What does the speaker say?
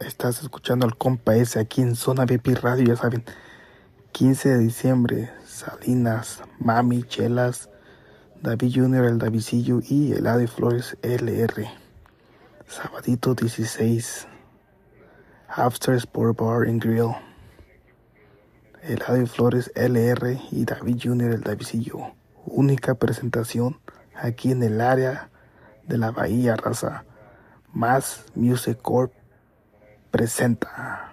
Estás escuchando al compa ese aquí en Zona VIP Radio, ya saben. 15 de diciembre, Salinas, Mami, Chelas, David Junior, el Davidillo y el Flores LR. Sabadito 16, After Sport Bar and Grill. El Flores LR y David Junior, el Davidillo. Única presentación aquí en el área de la Bahía Raza. Más Music Corp presenta.